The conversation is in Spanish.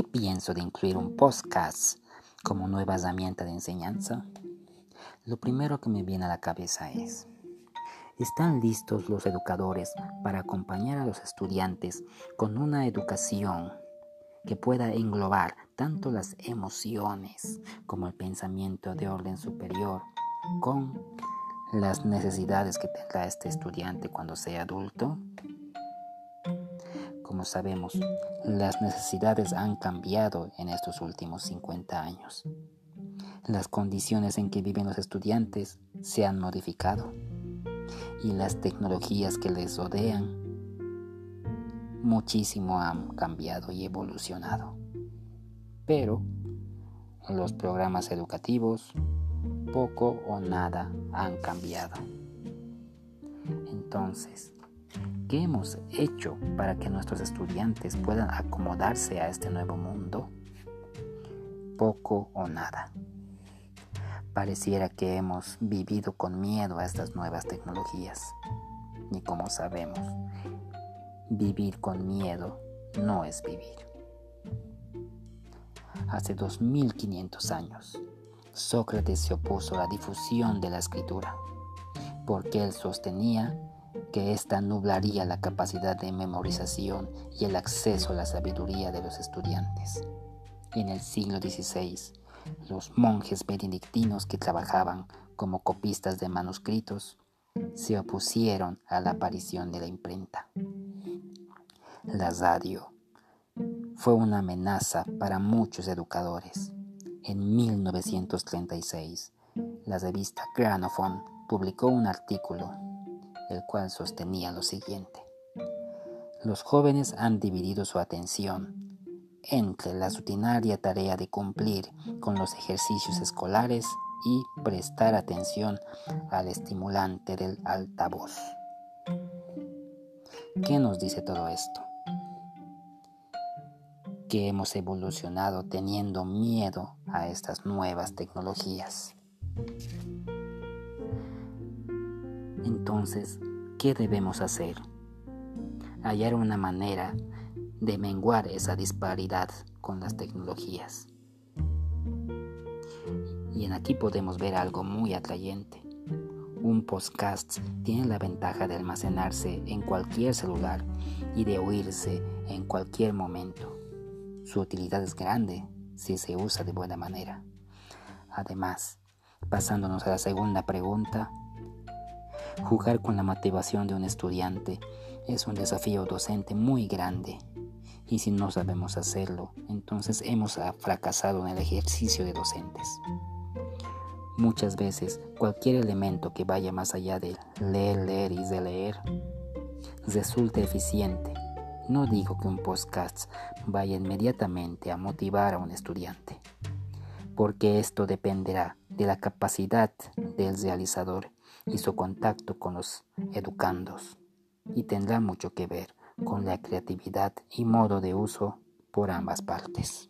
qué pienso de incluir un podcast como nueva herramienta de enseñanza? Lo primero que me viene a la cabeza es, ¿están listos los educadores para acompañar a los estudiantes con una educación que pueda englobar tanto las emociones como el pensamiento de orden superior con las necesidades que tendrá este estudiante cuando sea adulto? Como sabemos, las necesidades han cambiado en estos últimos 50 años. Las condiciones en que viven los estudiantes se han modificado y las tecnologías que les rodean muchísimo han cambiado y evolucionado. Pero los programas educativos poco o nada han cambiado. Entonces, ¿qué hemos hecho para que nuestros estudiantes puedan acomodarse a este nuevo mundo? Poco o nada. Pareciera que hemos vivido con miedo a estas nuevas tecnologías. Y como sabemos, vivir con miedo no es vivir. Hace 2500 años, Sócrates se opuso a la difusión de la escritura, porque él sostenía que ésta nublaría la capacidad de memorización y el acceso a la sabiduría de los estudiantes. En el siglo XVI, los monjes benedictinos que trabajaban como copistas de manuscritos se opusieron a la aparición de la imprenta. La radio fue una amenaza para muchos educadores en 1936, la revista Gramophone publicó un artículo, el cual sostenía lo siguiente. Los jóvenes han dividido su atención entre la rutinaria tarea de cumplir con los ejercicios escolares y prestar atención al estimulante del altavoz. ¿Qué nos dice todo esto? que hemos evolucionado teniendo miedo a estas nuevas tecnologías. Entonces, ¿qué debemos hacer? Hallar una manera de menguar esa disparidad con las tecnologías. Y en aquí podemos ver algo muy atrayente. Un podcast tiene la ventaja de almacenarse en cualquier celular y de oírse en cualquier momento. Su utilidad es grande si se usa de buena manera. Además, pasándonos a la segunda pregunta, jugar con la motivación de un estudiante es un desafío docente muy grande y si no sabemos hacerlo, entonces hemos fracasado en el ejercicio de docentes. Muchas veces cualquier elemento que vaya más allá de leer, leer y de leer resulta eficiente no digo que un podcast vaya inmediatamente a motivar a un estudiante, porque esto dependerá de la capacidad del realizador y su contacto con los educandos, y tendrá mucho que ver con la creatividad y modo de uso por ambas partes.